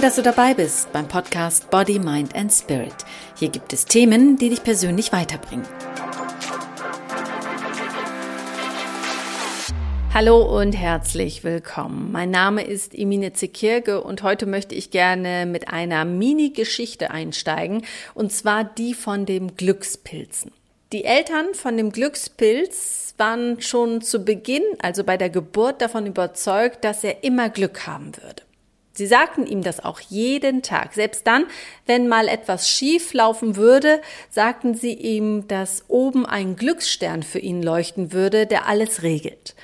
Toll, dass du dabei bist beim Podcast Body, Mind and Spirit. Hier gibt es Themen, die dich persönlich weiterbringen. Hallo und herzlich willkommen. Mein Name ist Emine Zekirge und heute möchte ich gerne mit einer Mini-Geschichte einsteigen und zwar die von dem Glückspilzen. Die Eltern von dem Glückspilz waren schon zu Beginn, also bei der Geburt, davon überzeugt, dass er immer Glück haben würde. Sie sagten ihm das auch jeden Tag. Selbst dann, wenn mal etwas schief laufen würde, sagten sie ihm, dass oben ein Glücksstern für ihn leuchten würde, der alles regelt.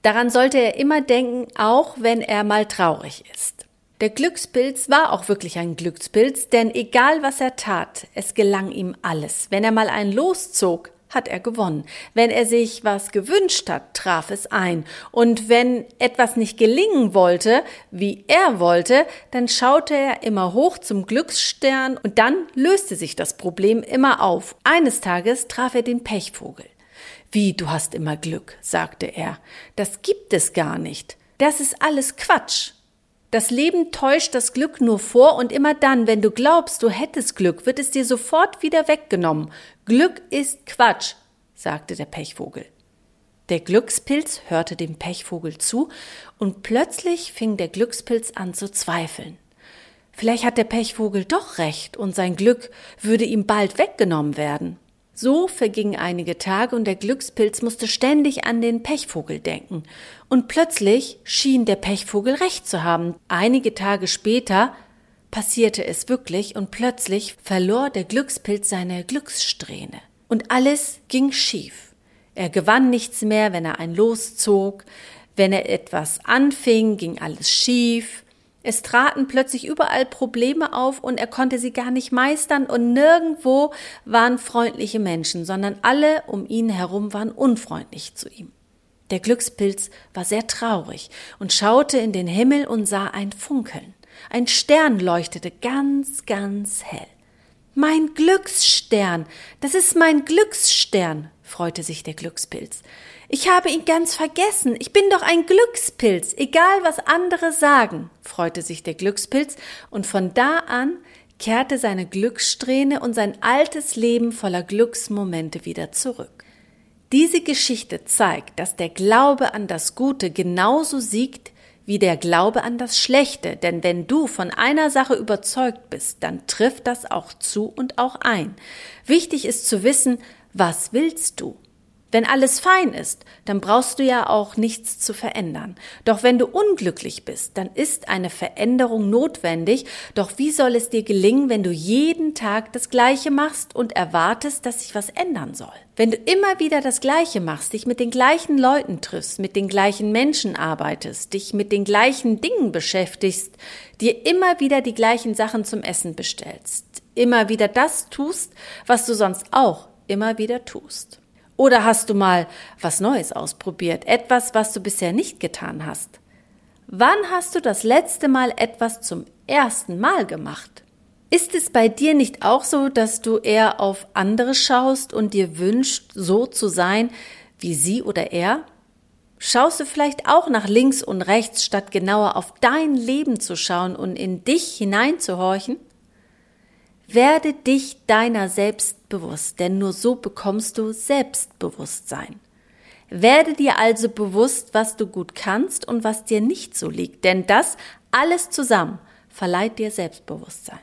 Daran sollte er immer denken, auch wenn er mal traurig ist. Der Glückspilz war auch wirklich ein Glückspilz, denn egal was er tat, es gelang ihm alles. Wenn er mal ein Los zog, hat er gewonnen. Wenn er sich was gewünscht hat, traf es ein. Und wenn etwas nicht gelingen wollte, wie er wollte, dann schaute er immer hoch zum Glücksstern und dann löste sich das Problem immer auf. Eines Tages traf er den Pechvogel. Wie, du hast immer Glück, sagte er. Das gibt es gar nicht. Das ist alles Quatsch. Das Leben täuscht das Glück nur vor und immer dann, wenn du glaubst, du hättest Glück, wird es dir sofort wieder weggenommen. Glück ist Quatsch, sagte der Pechvogel. Der Glückspilz hörte dem Pechvogel zu und plötzlich fing der Glückspilz an zu zweifeln. Vielleicht hat der Pechvogel doch recht und sein Glück würde ihm bald weggenommen werden. So vergingen einige Tage und der Glückspilz musste ständig an den Pechvogel denken. Und plötzlich schien der Pechvogel recht zu haben. Einige Tage später passierte es wirklich und plötzlich verlor der Glückspilz seine Glückssträhne. Und alles ging schief. Er gewann nichts mehr, wenn er ein Los zog. Wenn er etwas anfing, ging alles schief. Es traten plötzlich überall Probleme auf und er konnte sie gar nicht meistern und nirgendwo waren freundliche Menschen, sondern alle um ihn herum waren unfreundlich zu ihm. Der Glückspilz war sehr traurig und schaute in den Himmel und sah ein Funkeln. Ein Stern leuchtete ganz, ganz hell. Mein Glücksstern, das ist mein Glücksstern, freute sich der Glückspilz. Ich habe ihn ganz vergessen. Ich bin doch ein Glückspilz, egal was andere sagen, freute sich der Glückspilz, und von da an kehrte seine Glückssträhne und sein altes Leben voller Glücksmomente wieder zurück. Diese Geschichte zeigt, dass der Glaube an das Gute genauso siegt wie der Glaube an das Schlechte, denn wenn du von einer Sache überzeugt bist, dann trifft das auch zu und auch ein. Wichtig ist zu wissen, was willst du? Wenn alles fein ist, dann brauchst du ja auch nichts zu verändern. Doch wenn du unglücklich bist, dann ist eine Veränderung notwendig. Doch wie soll es dir gelingen, wenn du jeden Tag das Gleiche machst und erwartest, dass sich was ändern soll? Wenn du immer wieder das Gleiche machst, dich mit den gleichen Leuten triffst, mit den gleichen Menschen arbeitest, dich mit den gleichen Dingen beschäftigst, dir immer wieder die gleichen Sachen zum Essen bestellst, immer wieder das tust, was du sonst auch immer wieder tust. Oder hast du mal was Neues ausprobiert, etwas, was du bisher nicht getan hast? Wann hast du das letzte Mal etwas zum ersten Mal gemacht? Ist es bei dir nicht auch so, dass du eher auf andere schaust und dir wünschst, so zu sein wie sie oder er? Schaust du vielleicht auch nach links und rechts, statt genauer auf dein Leben zu schauen und in dich hineinzuhorchen? Werde dich deiner selbst bewusst, denn nur so bekommst du Selbstbewusstsein. Werde dir also bewusst, was du gut kannst und was dir nicht so liegt, denn das alles zusammen verleiht dir Selbstbewusstsein.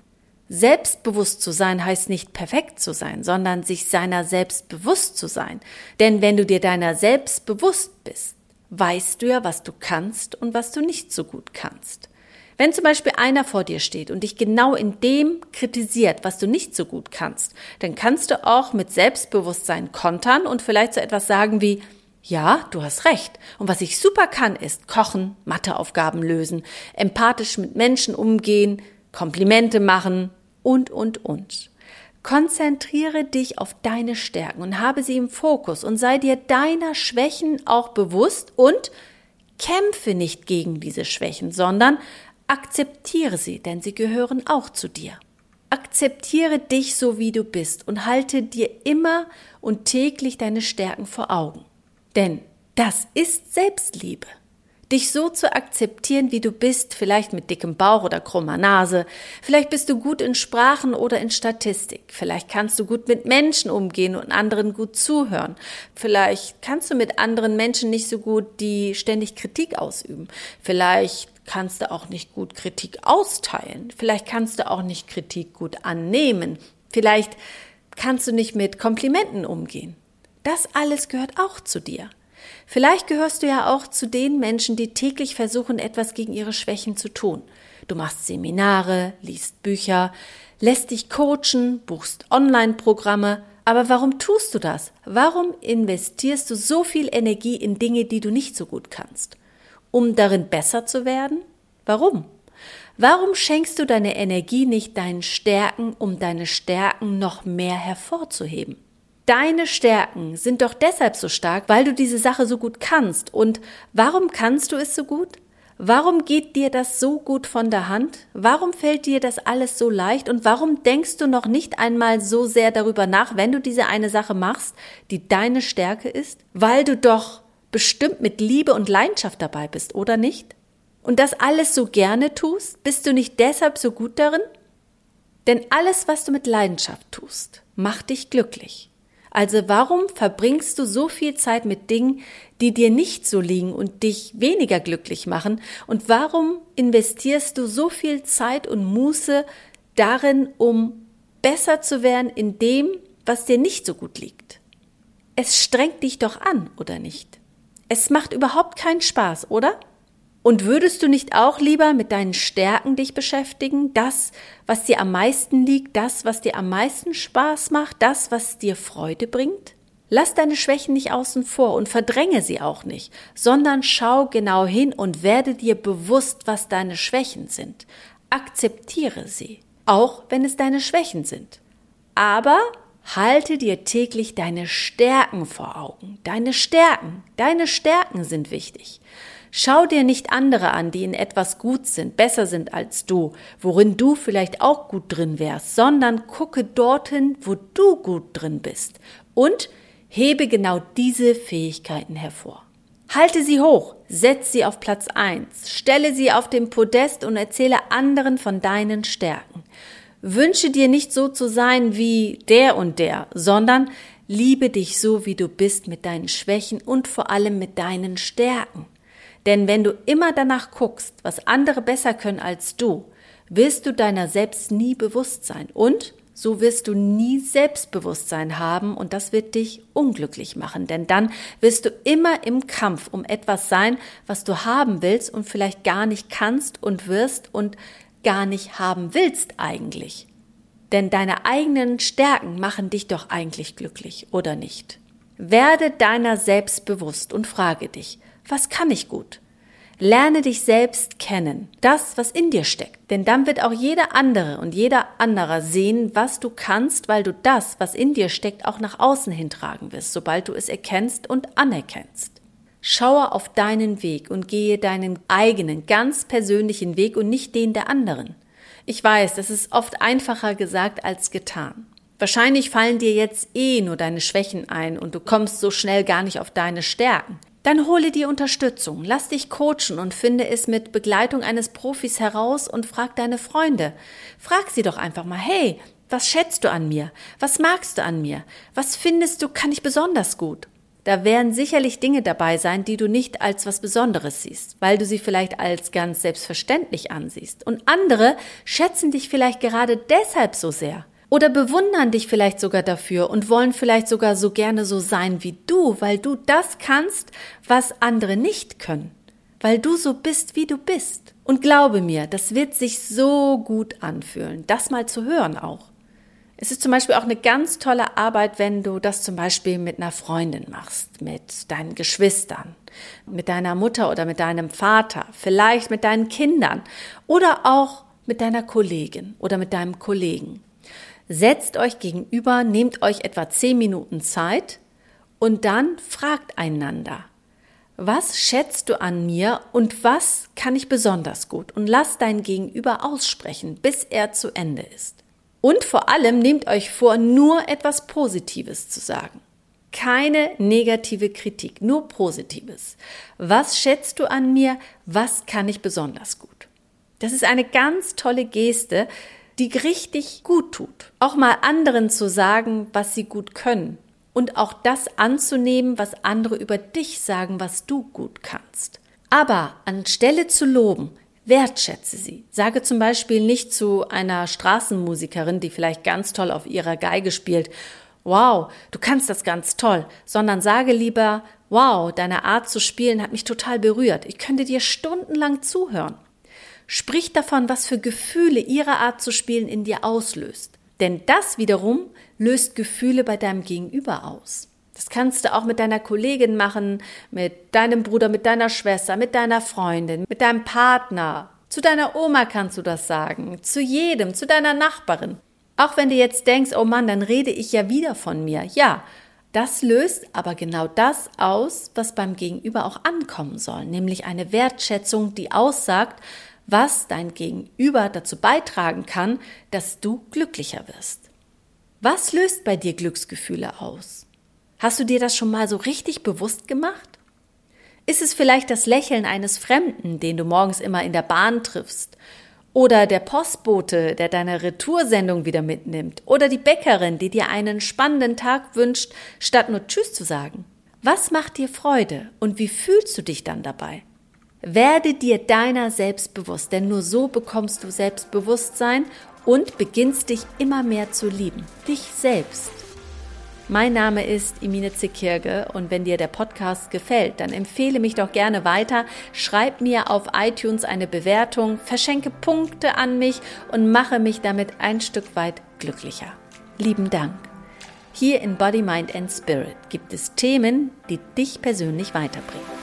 Selbstbewusst zu sein heißt nicht perfekt zu sein, sondern sich seiner selbst bewusst zu sein. Denn wenn du dir deiner selbst bewusst bist, weißt du ja, was du kannst und was du nicht so gut kannst. Wenn zum Beispiel einer vor dir steht und dich genau in dem kritisiert, was du nicht so gut kannst, dann kannst du auch mit Selbstbewusstsein kontern und vielleicht so etwas sagen wie, ja, du hast recht. Und was ich super kann, ist kochen, Matheaufgaben lösen, empathisch mit Menschen umgehen, Komplimente machen und, und, und. Konzentriere dich auf deine Stärken und habe sie im Fokus und sei dir deiner Schwächen auch bewusst und kämpfe nicht gegen diese Schwächen, sondern Akzeptiere sie, denn sie gehören auch zu dir. Akzeptiere dich so, wie du bist und halte dir immer und täglich deine Stärken vor Augen. Denn das ist Selbstliebe. dich so zu akzeptieren, wie du bist, vielleicht mit dickem Bauch oder krummer Nase, vielleicht bist du gut in Sprachen oder in Statistik, vielleicht kannst du gut mit Menschen umgehen und anderen gut zuhören, vielleicht kannst du mit anderen Menschen nicht so gut, die ständig Kritik ausüben, vielleicht kannst du auch nicht gut Kritik austeilen, vielleicht kannst du auch nicht Kritik gut annehmen, vielleicht kannst du nicht mit Komplimenten umgehen. Das alles gehört auch zu dir. Vielleicht gehörst du ja auch zu den Menschen, die täglich versuchen, etwas gegen ihre Schwächen zu tun. Du machst Seminare, liest Bücher, lässt dich coachen, buchst Online-Programme. Aber warum tust du das? Warum investierst du so viel Energie in Dinge, die du nicht so gut kannst? Um darin besser zu werden? Warum? Warum schenkst du deine Energie nicht deinen Stärken, um deine Stärken noch mehr hervorzuheben? Deine Stärken sind doch deshalb so stark, weil du diese Sache so gut kannst. Und warum kannst du es so gut? Warum geht dir das so gut von der Hand? Warum fällt dir das alles so leicht? Und warum denkst du noch nicht einmal so sehr darüber nach, wenn du diese eine Sache machst, die deine Stärke ist? Weil du doch bestimmt mit Liebe und Leidenschaft dabei bist, oder nicht? Und das alles so gerne tust? Bist du nicht deshalb so gut darin? Denn alles, was du mit Leidenschaft tust, macht dich glücklich. Also warum verbringst du so viel Zeit mit Dingen, die dir nicht so liegen und dich weniger glücklich machen? Und warum investierst du so viel Zeit und Muße darin, um besser zu werden in dem, was dir nicht so gut liegt? Es strengt dich doch an, oder nicht? Es macht überhaupt keinen Spaß, oder? Und würdest du nicht auch lieber mit deinen Stärken dich beschäftigen, das, was dir am meisten liegt, das, was dir am meisten Spaß macht, das, was dir Freude bringt? Lass deine Schwächen nicht außen vor und verdränge sie auch nicht, sondern schau genau hin und werde dir bewusst, was deine Schwächen sind. Akzeptiere sie, auch wenn es deine Schwächen sind. Aber halte dir täglich deine Stärken vor Augen. Deine Stärken, deine Stärken sind wichtig. Schau dir nicht andere an, die in etwas gut sind, besser sind als du, worin du vielleicht auch gut drin wärst, sondern gucke dorthin, wo du gut drin bist und hebe genau diese Fähigkeiten hervor. Halte sie hoch, setz sie auf Platz eins, stelle sie auf dem Podest und erzähle anderen von deinen Stärken. Wünsche dir nicht so zu sein wie der und der, sondern liebe dich so, wie du bist mit deinen Schwächen und vor allem mit deinen Stärken. Denn wenn du immer danach guckst, was andere besser können als du, wirst du deiner selbst nie bewusst sein und so wirst du nie Selbstbewusstsein haben und das wird dich unglücklich machen, denn dann wirst du immer im Kampf um etwas sein, was du haben willst und vielleicht gar nicht kannst und wirst und gar nicht haben willst eigentlich. Denn deine eigenen Stärken machen dich doch eigentlich glücklich, oder nicht? Werde deiner selbst bewusst und frage dich, was kann ich gut? Lerne dich selbst kennen, das, was in dir steckt. Denn dann wird auch jeder andere und jeder anderer sehen, was du kannst, weil du das, was in dir steckt, auch nach außen hintragen wirst, sobald du es erkennst und anerkennst. Schaue auf deinen Weg und gehe deinen eigenen, ganz persönlichen Weg und nicht den der anderen. Ich weiß, das ist oft einfacher gesagt als getan. Wahrscheinlich fallen dir jetzt eh nur deine Schwächen ein und du kommst so schnell gar nicht auf deine Stärken. Dann hole dir Unterstützung, lass dich coachen und finde es mit Begleitung eines Profis heraus und frag deine Freunde. Frag sie doch einfach mal, hey, was schätzt du an mir? Was magst du an mir? Was findest du, kann ich besonders gut? Da werden sicherlich Dinge dabei sein, die du nicht als was Besonderes siehst, weil du sie vielleicht als ganz selbstverständlich ansiehst. Und andere schätzen dich vielleicht gerade deshalb so sehr oder bewundern dich vielleicht sogar dafür und wollen vielleicht sogar so gerne so sein wie du, weil du das kannst, was andere nicht können. Weil du so bist, wie du bist. Und glaube mir, das wird sich so gut anfühlen, das mal zu hören auch. Es ist zum Beispiel auch eine ganz tolle Arbeit, wenn du das zum Beispiel mit einer Freundin machst, mit deinen Geschwistern, mit deiner Mutter oder mit deinem Vater, vielleicht mit deinen Kindern oder auch mit deiner Kollegin oder mit deinem Kollegen. Setzt euch gegenüber, nehmt euch etwa zehn Minuten Zeit und dann fragt einander, was schätzt du an mir und was kann ich besonders gut? Und lass dein Gegenüber aussprechen, bis er zu Ende ist. Und vor allem nehmt euch vor, nur etwas Positives zu sagen. Keine negative Kritik, nur Positives. Was schätzt du an mir? Was kann ich besonders gut? Das ist eine ganz tolle Geste, die richtig gut tut. Auch mal anderen zu sagen, was sie gut können. Und auch das anzunehmen, was andere über dich sagen, was du gut kannst. Aber anstelle zu loben, wertschätze sie. Sage zum Beispiel nicht zu einer Straßenmusikerin, die vielleicht ganz toll auf ihrer Geige spielt, wow, du kannst das ganz toll, sondern sage lieber, wow, deine Art zu spielen hat mich total berührt. Ich könnte dir stundenlang zuhören. Sprich davon, was für Gefühle ihre Art zu spielen in dir auslöst. Denn das wiederum löst Gefühle bei deinem Gegenüber aus. Das kannst du auch mit deiner Kollegin machen, mit deinem Bruder, mit deiner Schwester, mit deiner Freundin, mit deinem Partner. Zu deiner Oma kannst du das sagen, zu jedem, zu deiner Nachbarin. Auch wenn du jetzt denkst, oh Mann, dann rede ich ja wieder von mir. Ja, das löst aber genau das aus, was beim Gegenüber auch ankommen soll, nämlich eine Wertschätzung, die aussagt, was dein Gegenüber dazu beitragen kann, dass du glücklicher wirst. Was löst bei dir Glücksgefühle aus? Hast du dir das schon mal so richtig bewusst gemacht? Ist es vielleicht das Lächeln eines Fremden, den du morgens immer in der Bahn triffst? Oder der Postbote, der deine Retoursendung wieder mitnimmt? Oder die Bäckerin, die dir einen spannenden Tag wünscht, statt nur Tschüss zu sagen? Was macht dir Freude und wie fühlst du dich dann dabei? Werde dir deiner selbst bewusst, denn nur so bekommst du Selbstbewusstsein und beginnst dich immer mehr zu lieben. Dich selbst. Mein Name ist Imine Zekirge und wenn dir der Podcast gefällt, dann empfehle mich doch gerne weiter, schreib mir auf iTunes eine Bewertung, verschenke Punkte an mich und mache mich damit ein Stück weit glücklicher. Lieben Dank. Hier in Body, Mind and Spirit gibt es Themen, die dich persönlich weiterbringen.